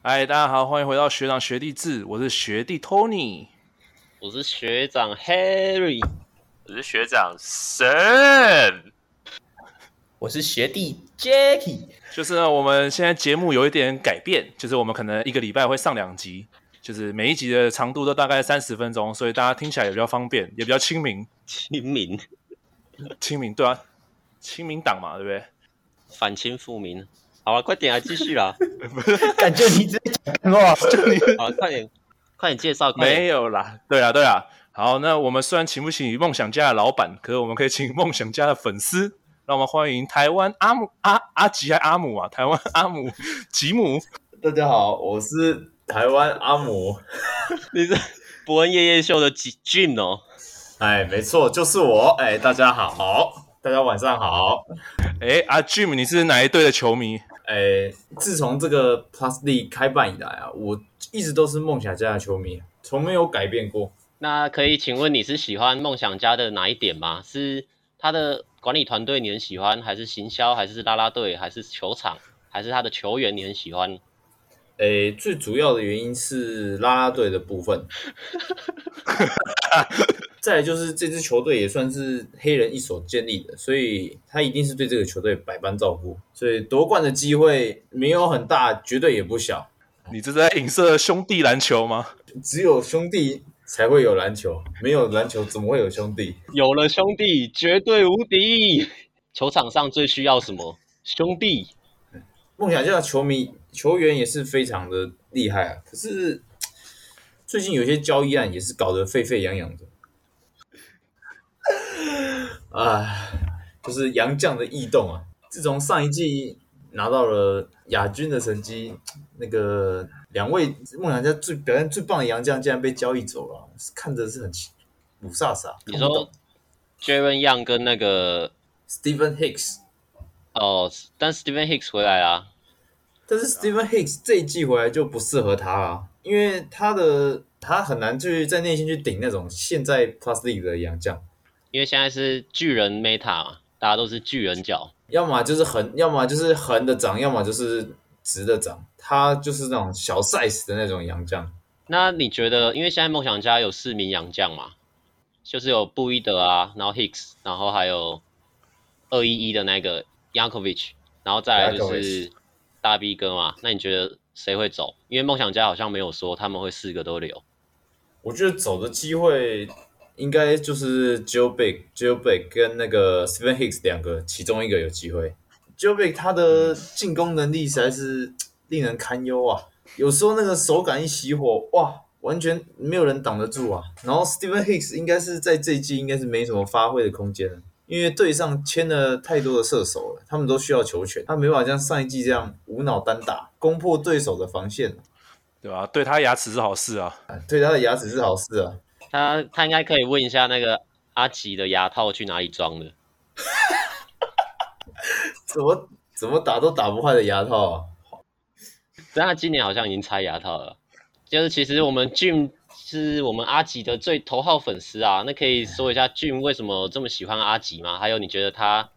嗨，大家好，欢迎回到学长学弟制，我是学弟 Tony，我是学长 Harry，我是学长 Sam，我是学弟 Jackie。就是呢，我们现在节目有一点改变，就是我们可能一个礼拜会上两集，就是每一集的长度都大概三十分钟，所以大家听起来也比较方便，也比较亲民。亲民，亲民，对啊，亲民党嘛，对不对？反清复明。好了，快点啊继续啦！感觉你直接讲话，就 你好，快点，快点介绍。没有啦，对啊，对啊。好，那我们虽然请不起梦想家的老板，可是我们可以请梦想家的粉丝。让我们欢迎台湾阿姆阿阿吉还阿姆啊？台湾阿姆吉姆。大家好，我是台湾阿姆。你是博恩夜夜秀的吉 Jim 哦？哎，没错，就是我。哎，大家好，大家晚上好。哎，阿 Jim，你是哪一队的球迷？哎，自从这个 Plus League 开办以来啊，我一直都是梦想家的球迷，从没有改变过。那可以请问你是喜欢梦想家的哪一点吗？是他的管理团队你很喜欢，还是行销，还是啦啦队，还是球场，还是他的球员你很喜欢？诶，最主要的原因是啦啦队的部分。再来就是这支球队也算是黑人一手建立的，所以他一定是对这个球队百般照顾，所以夺冠的机会没有很大，绝对也不小。你这是在影射兄弟篮球吗？只有兄弟才会有篮球，没有篮球怎么会有兄弟？有了兄弟，绝对无敌。球场上最需要什么？兄弟。梦想家的球迷球员也是非常的厉害啊，可是最近有些交易案也是搞得沸沸扬扬的。啊，就是杨绛的异动啊！自从上一季拿到了亚军的成绩，那个两位梦想家最表现最棒的杨绛竟然被交易走了，看着是很五煞煞。你说 Jaren Young 跟那个 Stephen Hicks 哦，但 Stephen Hicks 回来啊，但是 Stephen Hicks 这一季回来就不适合他啊，因为他的他很难去在内心去顶那种现在 Plus League 的杨将。因为现在是巨人 Meta 嘛，大家都是巨人脚，要么就是横，要么就是横的长，要么就是直的长，他就是那种小 size 的那种洋将。那你觉得，因为现在梦想家有四名洋将嘛，就是有布伊德啊，然后 Hicks，然后还有二一一的那个 Yankovic，然后再来就是大 B 哥嘛。那你觉得谁会走？因为梦想家好像没有说他们会四个都留。我觉得走的机会。应该就是 Joe Big、Joe Big 跟那个 Stephen Hicks 两个，其中一个有机会。Joe Big 他的进攻能力实在是令人堪忧啊，有时候那个手感一熄火，哇，完全没有人挡得住啊。然后 Stephen Hicks 应该是在这一季应该是没什么发挥的空间了，因为队上签了太多的射手了，他们都需要球权，他没办法像上一季这样无脑单打攻破对手的防线，对吧？对他牙齿是好事啊，对他的牙齿是好事啊。他他应该可以问一下那个阿吉的牙套去哪里装的？怎么怎么打都打不坏的牙套啊！但他今年好像已经拆牙套了。就是其实我们 Jim 是我们阿吉的最头号粉丝啊。那可以说一下 Jim 为什么这么喜欢阿吉吗？还有你觉得他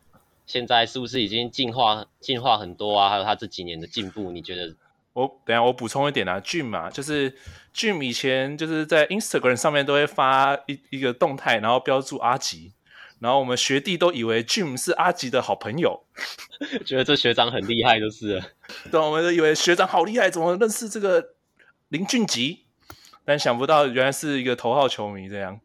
现在是不是已经进化进化很多啊？还有他这几年的进步，你觉得？我等下我补充一点啊，Jim 嘛，就是 Jim 以前就是在 Instagram 上面都会发一一个动态，然后标注阿吉，然后我们学弟都以为 Jim 是阿吉的好朋友，觉得这学长很厉害就是了，对，我们都以为学长好厉害，怎么认识这个林俊吉？但想不到原来是一个头号球迷这样。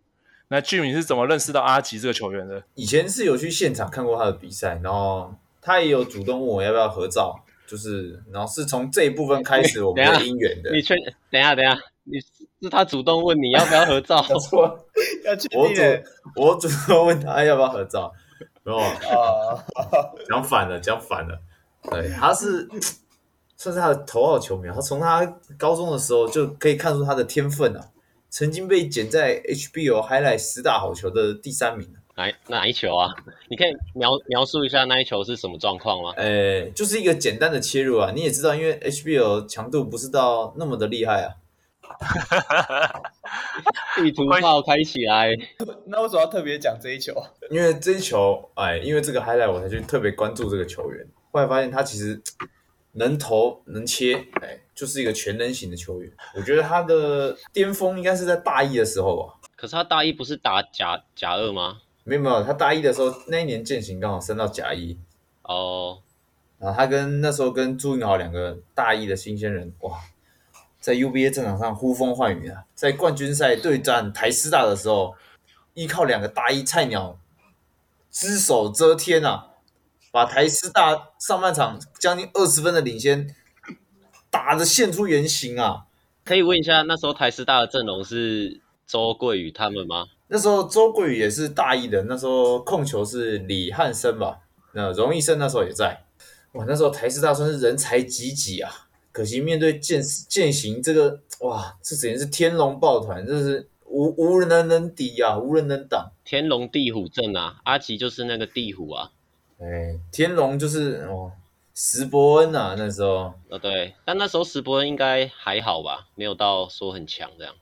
那 Jim 是怎么认识到阿吉这个球员的？以前是有去现场看过他的比赛，然后他也有主动问我要不要合照。就是，然后是从这一部分开始我们的姻缘的。你确等一下，等一下，你是他主动问你要不要合照？错，要去。我主我主动问他要不要合照，没有啊？讲反了，讲反了。对，他是算是他的头号球迷，他从他高中的时候就可以看出他的天分啊，曾经被剪在 HBO Highlight 十大好球的第三名。哪哪一球啊？你可以描描述一下那一球是什么状况吗？诶，就是一个简单的切入啊。你也知道，因为 HBO 强度不是到那么的厉害啊。地图炮开起来。那为什么要特别讲这一球？因为这一球，哎，因为这个 highlight 我才去特别关注这个球员。后来发现他其实能投能切，哎，就是一个全能型的球员。我觉得他的巅峰应该是在大一的时候吧。可是他大一不是打甲甲二吗？没有没有，他大一的时候那一年健行刚好升到甲一。哦。然后他跟那时候跟朱云豪两个大一的新鲜人，哇，在 UBA 战场上呼风唤雨啊！在冠军赛对战台师大的时候，依靠两个大一菜鸟，只手遮天啊，把台师大上半场将近二十分的领先打得现出原形啊！可以问一下，那时候台师大的阵容是周桂宇他们吗？那时候周桂宇也是大一的，那时候控球是李汉生吧？那荣毅生那时候也在。哇，那时候台师大算是人才济济啊！可惜面对健健行这个，哇，这简直是天龙抱团，这是无无人能能敌啊，无人能挡。天龙地虎阵啊，阿奇就是那个地虎啊。哎，天龙就是哦，石伯恩啊，那时候。哦，对，但那时候石伯恩应该还好吧，没有到说很强这样。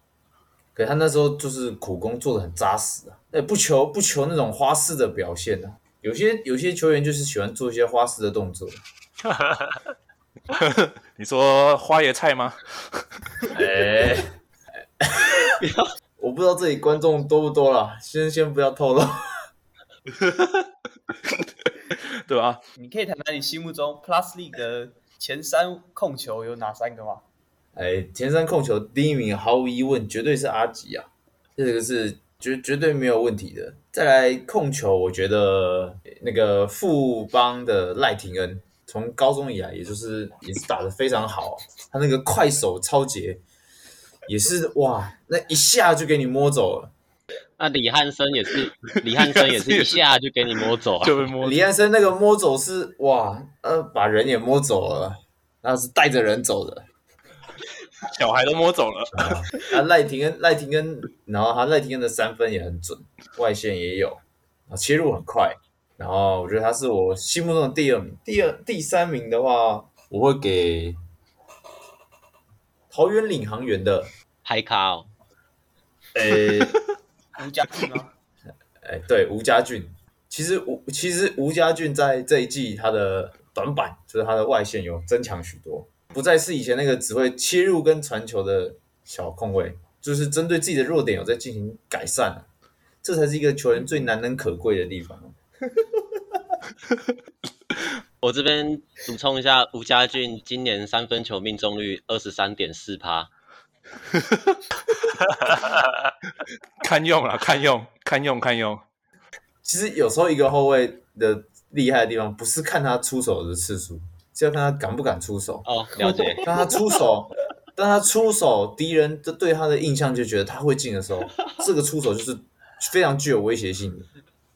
可他那时候就是苦工做的很扎实啊，哎，不求不求那种花式的表现啊。有些有些球员就是喜欢做一些花式的动作。你说花椰菜吗？哎、欸，我不知道这里观众多不多了，先先不要透露，对吧？你可以谈谈你心目中 Plus League 的前三控球有哪三个吗？哎、欸，前三控球第一名毫无疑问绝对是阿吉啊，这个是。绝绝对没有问题的。再来控球，我觉得那个富邦的赖廷恩，从高中以来，也就是也是打得非常好。他那个快手超杰，也是哇，那一下就给你摸走了。那李汉生也是，李汉生也是一下就给你摸走啊，就被摸。李汉生那个摸走是哇，呃，把人也摸走了，那是带着人走的。小孩都摸走了啊！赖廷恩，赖廷恩，然后他赖廷恩的三分也很准，外线也有，啊，切入很快，然后我觉得他是我心目中的第二名。第二、第三名的话，我会给桃园领航员的海卡哦，诶，吴家俊吗？哎，对，吴家俊。其实吴其实吴家俊在这一季他的短板就是他的外线有增强许多。不再是以前那个只会切入跟传球的小控卫，就是针对自己的弱点有在进行改善，这才是一个球员最难能可贵的地方。我这边补充一下，吴家俊今年三分球命中率二十三点四趴，堪用了，堪用，堪用，堪用。其实有时候一个后卫的厉害的地方，不是看他出手的次数。是要看他敢不敢出手哦，了解。当他出手，当他出手，敌人的对他的印象就觉得他会进的时候，这个出手就是非常具有威胁性的。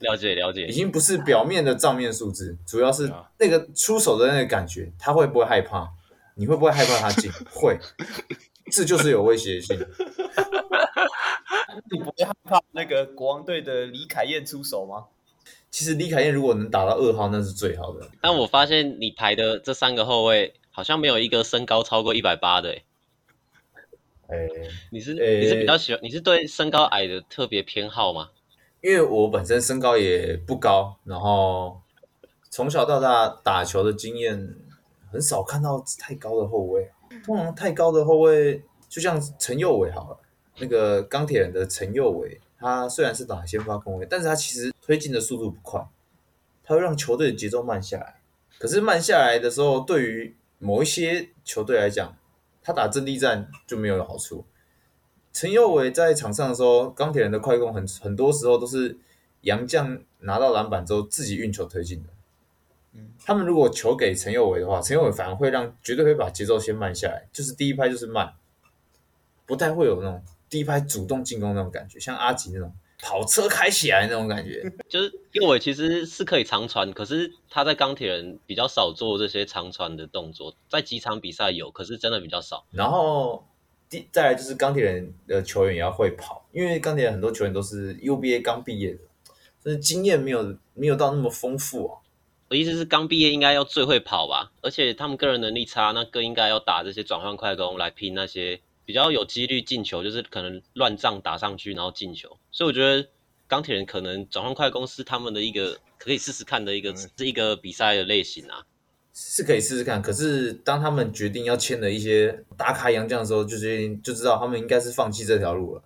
了解，了解。已经不是表面的账面数字，主要是那个出手的那个感觉，他会不会害怕？你会不会害怕他进？会，这就是有威胁性。你不会害怕那个国王队的李凯燕出手吗？其实李凯燕如果能打到二号，那是最好的。但我发现你排的这三个后卫好像没有一个身高超过一百八的诶。哎、欸，你是、欸、你是比较喜欢？你是对身高矮的特别偏好吗？因为我本身身高也不高，然后从小到大打球的经验很少看到太高的后卫。通常太高的后卫，就像陈佑伟好了，那个钢铁人的陈佑伟。他虽然是打先发控卫，但是他其实推进的速度不快，他会让球队的节奏慢下来。可是慢下来的时候，对于某一些球队来讲，他打阵地战就没有好处。陈佑伟在场上的时候，钢铁人的快攻很很多时候都是杨将拿到篮板之后自己运球推进的。他们如果球给陈佑伟的话，陈佑伟反而会让绝对会把节奏先慢下来，就是第一拍就是慢，不太会有那种。第一拍主动进攻那种感觉，像阿吉那种跑车开起来那种感觉，就是右伟其实是可以长传，可是他在钢铁人比较少做这些长传的动作，在几场比赛有，可是真的比较少。然后第再来就是钢铁人的球员也要会跑，因为钢铁人很多球员都是 UBA 刚毕业的，就是经验没有没有到那么丰富啊。我意思是刚毕业应该要最会跑吧，而且他们个人能力差，那更应该要打这些转换快攻来拼那些。比较有几率进球，就是可能乱仗打上去然后进球，所以我觉得钢铁人可能转换快攻是他们的一个可以试试看的一个、嗯、是一个比赛的类型啊。是可以试试看。可是当他们决定要签了一些大咖洋将的时候，就决定就知道他们应该是放弃这条路了。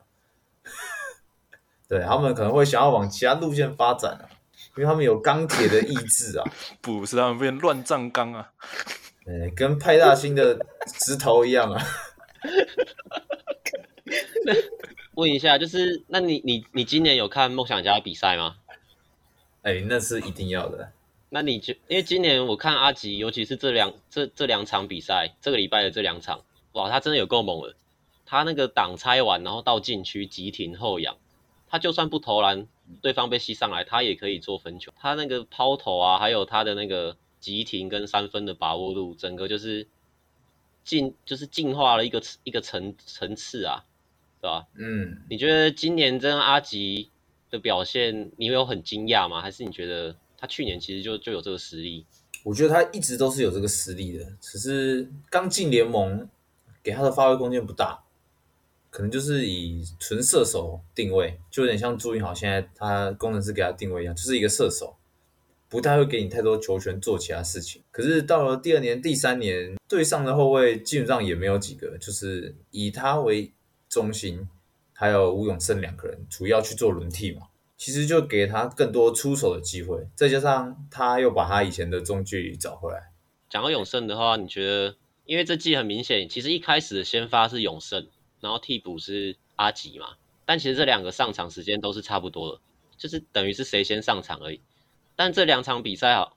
对，他们可能会想要往其他路线发展啊，因为他们有钢铁的意志啊，不是他们变乱葬岗啊，呃，跟派大星的直头一样啊。问一下，就是那你你你今年有看梦想家的比赛吗？哎，那是一定要的。那你就因为今年我看阿吉，尤其是这两这这两场比赛，这个礼拜的这两场，哇，他真的有够猛了。他那个挡拆完，然后到禁区急停后仰。他就算不投篮，对方被吸上来，他也可以做分球。他那个抛投啊，还有他的那个急停跟三分的把握度，整个就是进就是进化了一个一个层层次啊，对吧？嗯，你觉得今年这样阿吉的表现，你有很惊讶吗？还是你觉得他去年其实就就有这个实力？我觉得他一直都是有这个实力的，只是刚进联盟，给他的发挥空间不大。可能就是以纯射手定位，就有点像朱云豪现在他工程师给他定位一样，就是一个射手，不太会给你太多球权做其他事情。可是到了第二年、第三年，对上的后卫基本上也没有几个，就是以他为中心，还有吴永胜两个人主要去做轮替嘛，其实就给他更多出手的机会。再加上他又把他以前的中距离找回来。讲到永胜的话，你觉得，因为这季很明显，其实一开始的先发是永胜。然后替补是阿吉嘛，但其实这两个上场时间都是差不多的，就是等于是谁先上场而已。但这两场比赛啊，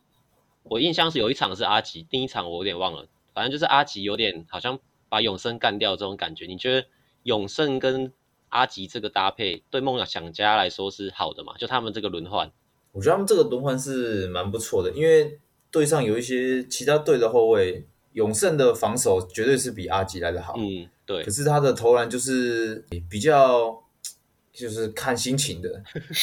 我印象是有一场是阿吉，第一场我有点忘了，反正就是阿吉有点好像把永胜干掉这种感觉。你觉得永胜跟阿吉这个搭配对梦想家来说是好的嘛？就他们这个轮换，我觉得他们这个轮换是蛮不错的，因为队上有一些其他队的后卫，永胜的防守绝对是比阿吉来的好。嗯。对，可是他的投篮就是比较，就是看心情的。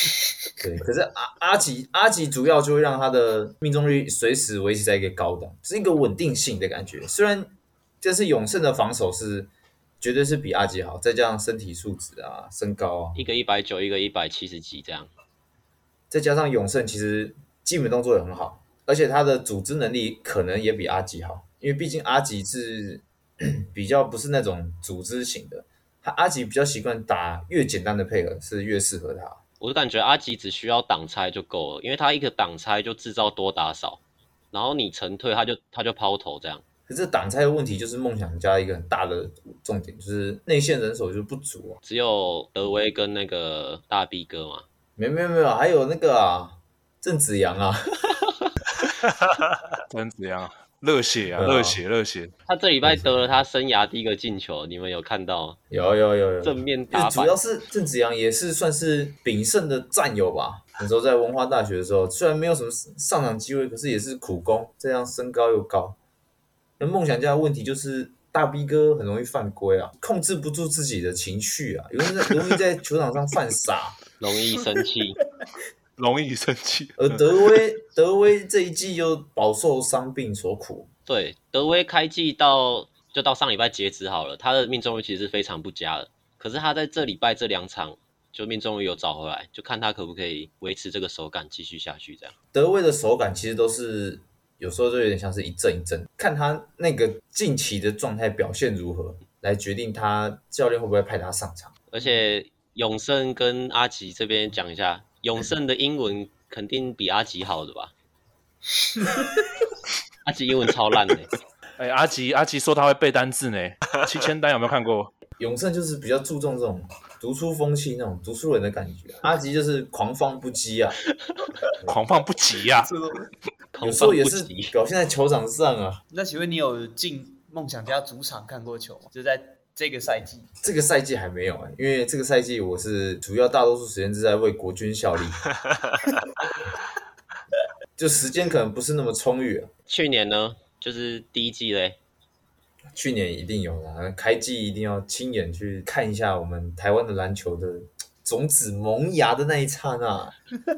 对，可是阿阿吉阿吉主要就会让他的命中率随时维持在一个高档，是一个稳定性的感觉。虽然这是永胜的防守是绝对是比阿吉好，再加上身体素质啊、身高啊，一个一百九，一个一百七十几这样，再加上永胜其实基本动作也很好，而且他的组织能力可能也比阿吉好，因为毕竟阿吉是。比较不是那种组织型的，他阿吉比较习惯打越简单的配合是越适合他。我就感觉阿吉只需要挡拆就够了，因为他一个挡拆就制造多打少，然后你沉退他就他就抛投这样。可是挡拆的问题就是梦想家一个很大的重点，就是内线人手就不足啊。只有德威跟那个大 B 哥嘛？没没有没有，还有那个啊，郑子阳啊，郑子阳。热血啊！热血，热血！他这礼拜得了他生涯第一个进球，你们有看到吗？有有有有正面打。主要是郑子阳也是算是炳胜的战友吧。那时候在文化大学的时候，虽然没有什么上场机会，可是也是苦攻，这样身高又高。那梦想家的问题就是大 B 哥很容易犯规啊，控制不住自己的情绪啊，有时容易在球场上犯傻，容易生气。容易生气，而德威德威这一季又饱受伤病所苦。对，德威开季到就到上礼拜截止好了，他的命中率其实是非常不佳的。可是他在这礼拜这两场就命中率有找回来，就看他可不可以维持这个手感继续下去。这样，德威的手感其实都是有时候就有点像是一阵一阵，看他那个近期的状态表现如何，来决定他教练会不会派他上场。而且永胜跟阿吉这边讲一下。永胜的英文肯定比阿吉好的吧？阿吉英文超烂的。哎、欸，阿吉阿吉说他会背单字呢，七千单有没有看过？永胜就是比较注重这种读书风气那种读书人的感觉，阿吉就是狂放不羁啊，狂放不羁呀、啊，有时候也是表现在球场上啊。那请问你有进梦想家主场看过球吗？就在。这个赛季，这个赛季还没有哎、欸，因为这个赛季我是主要大多数时间是在为国军效力，就时间可能不是那么充裕啊。去年呢，就是第一季嘞，去年一定有啦，开季一定要亲眼去看一下我们台湾的篮球的种子萌芽的那一刹那，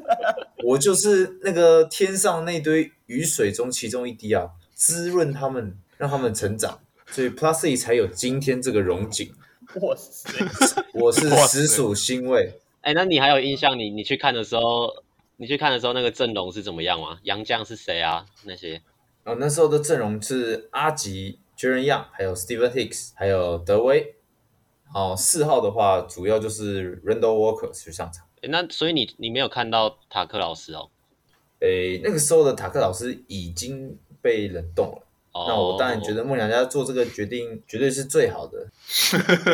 我就是那个天上那堆雨水中其中一滴啊，滋润他们，让他们成长。所以 Plus E 才有今天这个荣景，哇塞！我是实属欣慰。哎、欸，那你还有印象你？你你去看的时候，你去看的时候那个阵容是怎么样吗？杨绛是谁啊？那些哦，那时候的阵容是阿吉、Jaren Young，还有 Stephen Hicks，还有德威。哦，四号的话，主要就是 Randall Walker 去上场。那所以你你没有看到塔克老师哦？诶，那个时候的塔克老师已经被冷冻了。哦、那我当然觉得梦想家做这个决定绝对是最好的。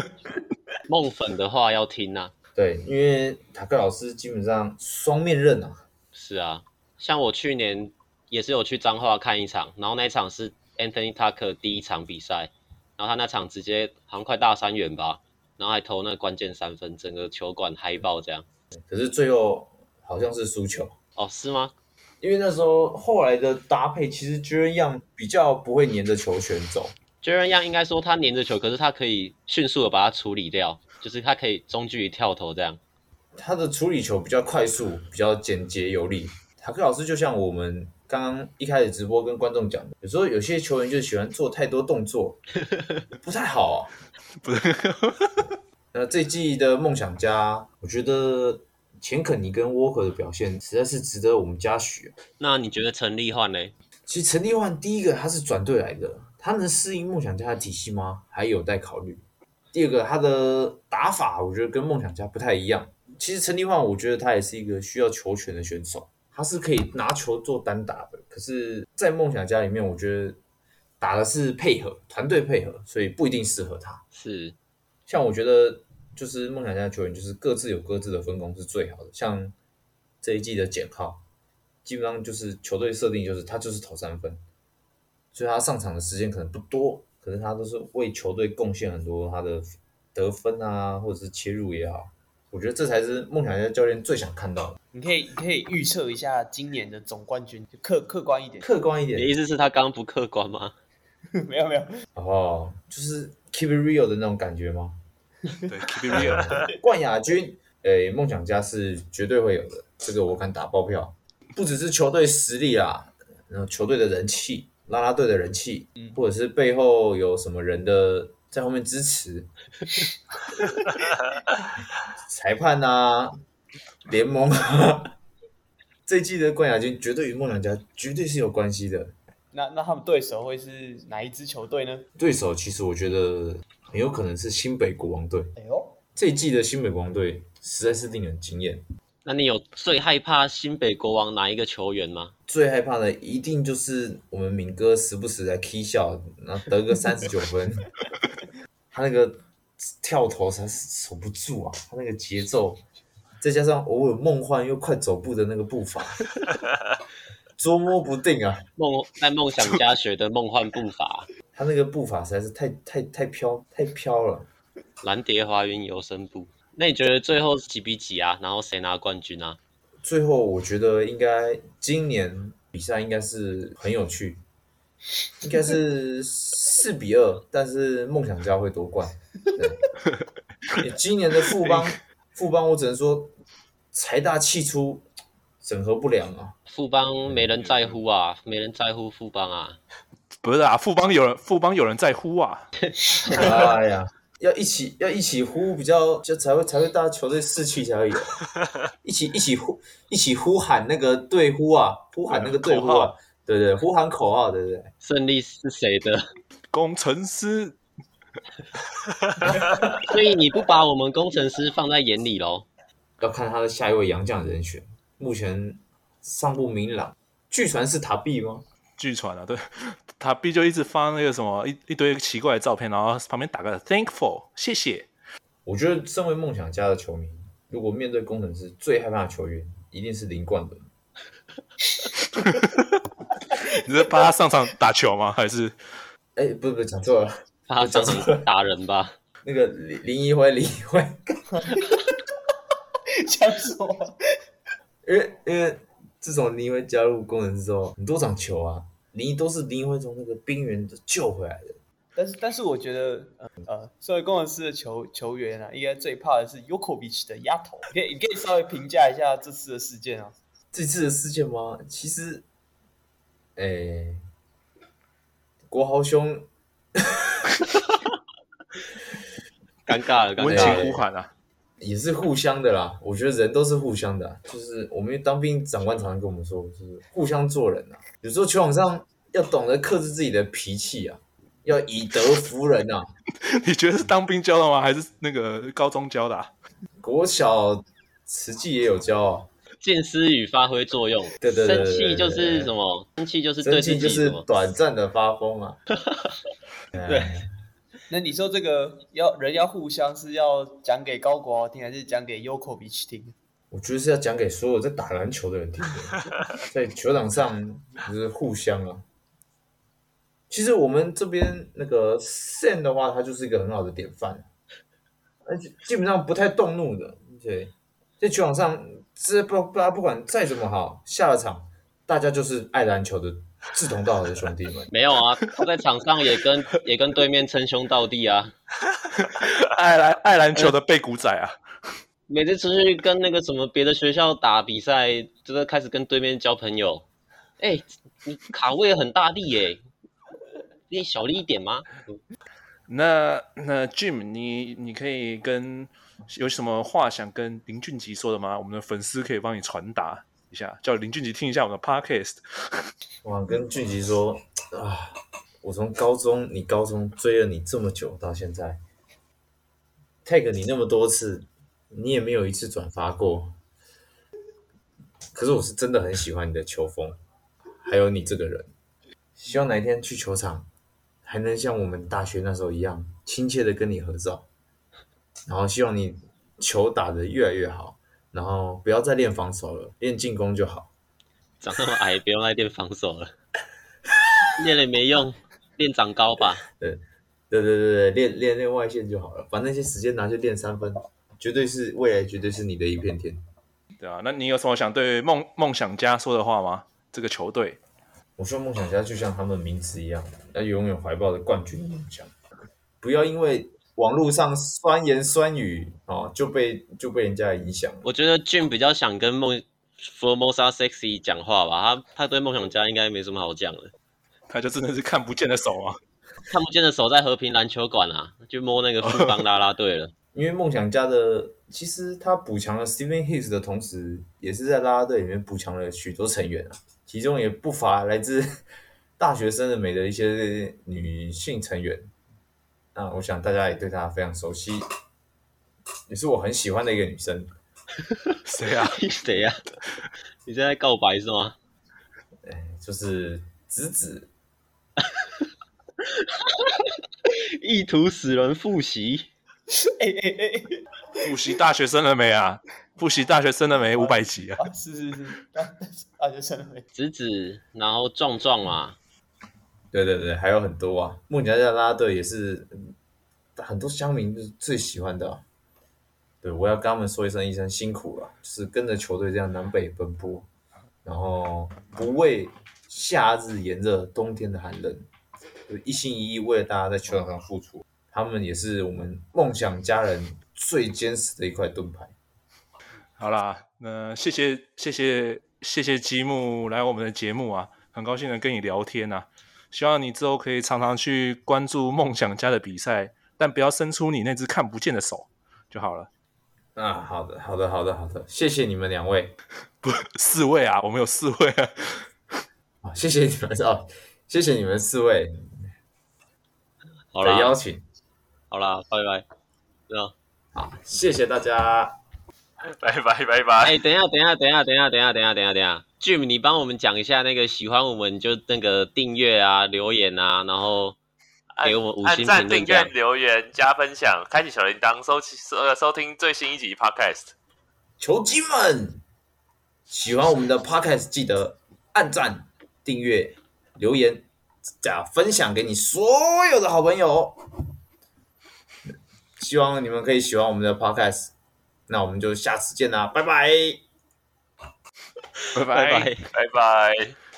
梦粉的话要听啊。对，因为塔克老师基本上双面刃啊。是啊，像我去年也是有去彰化看一场，然后那一场是 Anthony Tucker 第一场比赛，然后他那场直接好像快大三元吧，然后还投那个关键三分，整个球馆嗨爆这样。可是最后好像是输球。哦，是吗？因为那时候后来的搭配，其实 Young 比较不会黏着球权走。Young 应该说他黏着球，可是他可以迅速的把它处理掉，就是他可以中距离跳投这样。他的处理球比较快速，比较简洁有力。塔克老师就像我们刚刚一开始直播跟观众讲的，有时候有些球员就喜欢做太多动作，不太好啊。不是。那这季的梦想家，我觉得钱肯尼跟沃克的表现实在是值得我们嘉许。那你觉得陈立焕呢？其实陈立焕第一个他是转队来的。他能适应梦想家的体系吗？还有待考虑。第二个，他的打法我觉得跟梦想家不太一样。其实陈立焕，我觉得他也是一个需要球权的选手，他是可以拿球做单打的。可是，在梦想家里面，我觉得打的是配合，团队配合，所以不一定适合他。是，像我觉得，就是梦想家的球员，就是各自有各自的分工是最好的。像这一季的简浩，基本上就是球队设定就是他就是投三分。所以他上场的时间可能不多，可是他都是为球队贡献很多他的得分啊，或者是切入也好，我觉得这才是梦想家教练最想看到的。你可以你可以预测一下今年的总冠军，就客客观一点，客观一点。你的意思是他刚刚不客观吗？没有没有，哦，就是 keep it real 的那种感觉吗？对，keep it real。冠亚军，诶，梦想家是绝对会有的，这个我敢打包票。不只是球队实力啊，然后球队的人气。拉拉队的人气，或者是背后有什么人的在后面支持，裁判啊，联盟啊，这一季的冠亚军绝对与梦想家绝对是有关系的。那那他们对手会是哪一支球队呢？对手其实我觉得很有可能是新北国王队。哎呦，这一季的新北国王队实在是令人惊艳。那你有最害怕新北国王哪一个球员吗？最害怕的一定就是我们敏哥时不时来 K 笑，然后得个三十九分。他那个跳投实在是守不住啊，他那个节奏，再加上偶尔梦幻又快走步的那个步伐，捉摸不定啊。梦在梦想家学的梦幻步伐，他那个步伐实在是太太太飘太飘了。蓝蝶华云游身步。那你觉得最后几比几啊？然后谁拿冠军啊？最后我觉得应该今年比赛应该是很有趣，应该是四比二，但是梦想家会夺冠。对，今年的富邦，富邦我只能说财大气粗，整合不良啊。富邦没人在乎啊，没人在乎富邦啊。不是啊，富邦有人，富邦有人在乎啊。哎呀。要一起要一起呼比较就才会才会大家球队士气才会有，一起一起呼一起呼喊那个队呼啊，呼喊那个队呼啊，对对，呼喊口号，对不对？胜利是谁的？工程师。所以你不把我们工程师放在眼里喽？要看他的下一位洋将人选，目前尚不明朗。据传是塔比吗？据传啊，对，塔 B 就一直发那个什么一一堆奇怪的照片，然后旁边打个 thankful，谢谢。我觉得身为梦想家的球迷，如果面对工程师，最害怕的球员一定是林冠伦。你是怕他上场打球吗？还是？哎、欸，不是不是，讲错了，怕他上场打人吧？那个林林一辉，林一辉，讲什么？因为因为。自从林一辉加入工人之后，很多场球啊，林都是林一辉从那个冰原救回来的。但是，但是我觉得，呃呃，作为工程师的球球员啊，应该最怕的是 Yokovic 的丫头。你可以，你可以稍微评价一下这次的事件啊。这次的事件吗？其实，哎、欸，国豪兄，尴尬了，温情呼喊啊。也是互相的啦，我觉得人都是互相的，就是我们当兵长官常常跟我们说，就是互相做人啊。有时候球场上要懂得克制自己的脾气啊，要以德服人啊。你觉得是当兵教的吗？还是那个高中教的啊？国小实际也有教啊。静思语发挥作用，对对对，生气就是什么？生气就是对生气就是短暂的发疯啊。对。那你说这个要人要互相是要讲给高国豪听，还是讲给 Yokovic 听？我觉得是要讲给所有在打篮球的人听的，在球场上就是互相啊。其实我们这边那个 San 的话，他就是一个很好的典范，而且基本上不太动怒的。对，在球场上，这不不不管再怎么好，下了场大家就是爱篮球的。志同道合的兄弟们，没有啊，他在场上也跟也跟对面称兄道弟啊，爱篮爱篮球的背骨仔啊，每次出去跟那个什么别的学校打比赛，就是开始跟对面交朋友。哎、欸，你卡位很大力耶，你小力一点吗？那那 Jim，你你可以跟有什么话想跟林俊杰说的吗？我们的粉丝可以帮你传达。一下叫林俊杰听一下我们的 podcast。我想跟俊杰说啊，我从高中你高中追了你这么久到现在，tag 你那么多次，你也没有一次转发过。可是我是真的很喜欢你的球风，还有你这个人。希望哪一天去球场，还能像我们大学那时候一样亲切的跟你合照。然后希望你球打得越来越好。然后不要再练防守了，练进攻就好。长那么矮，不用再练防守了，练了也没用，练长高吧。对，对对对对，练练练外线就好了，把那些时间拿去练三分，绝对是未来，绝对是你的一片天。对啊，那你有什么想对梦梦想家说的话吗？这个球队，我说梦想家就像他们名字一样，要永远怀抱着冠军梦想，不要因为。网络上酸言酸语哦，就被就被人家影响。我觉得 Jim 比较想跟梦 Formosa Sexy 讲话吧，他他对梦想家应该没什么好讲的。他就真的是看不见的手啊，看不见的手在和平篮球馆啊，就摸那个富邦啦啦队了。因为梦想家的其实他补强了 Stephen Hicks 的同时，也是在啦啦队里面补强了许多成员啊，其中也不乏来自大学生的美的一些女性成员。那我想大家也对她非常熟悉，也是我很喜欢的一个女生。谁啊？谁啊？你现在告白是吗？哎，就是子子。意图使人复习。哎哎哎，复习大学生了没啊？复习大学生了没？五百集啊？是是是，大学生了没？子子，然后壮壮嘛。对对对，还有很多啊！梦想家啦啦队也是很多乡民是最喜欢的啊。对，我要跟他们说一声一声辛苦了，就是跟着球队这样南北奔波，然后不畏夏日炎热、冬天的寒冷，就一心一意为了大家在球场上付出。他们也是我们梦想家人最坚实的一块盾牌。好啦，那谢谢谢谢谢谢积木来我们的节目啊，很高兴能跟你聊天啊。希望你之后可以常常去关注梦想家的比赛，但不要伸出你那只看不见的手就好了。啊，好的，好的，好的，好的，谢谢你们两位，不，四位啊，我们有四位啊。啊，谢谢你们哦，谢谢你们四位，好的邀请，好啦，拜拜，对啊，好，谢谢大家。拜拜拜拜！哎、等一下，等一下，等一下，等一下，等一下，等一下，等一下。Jim，你帮我们讲一下那个喜欢我们就那个订阅啊、留言啊，然后给我们五星评论。订阅、留言、加分享、开启小铃铛，收收收听最新一集 Podcast。球鸡们喜欢我们的 Podcast，记得按赞、订阅、留言、加分享给你所有的好朋友。希望你们可以喜欢我们的 Podcast，那我们就下次见啦，拜拜。拜拜，拜拜。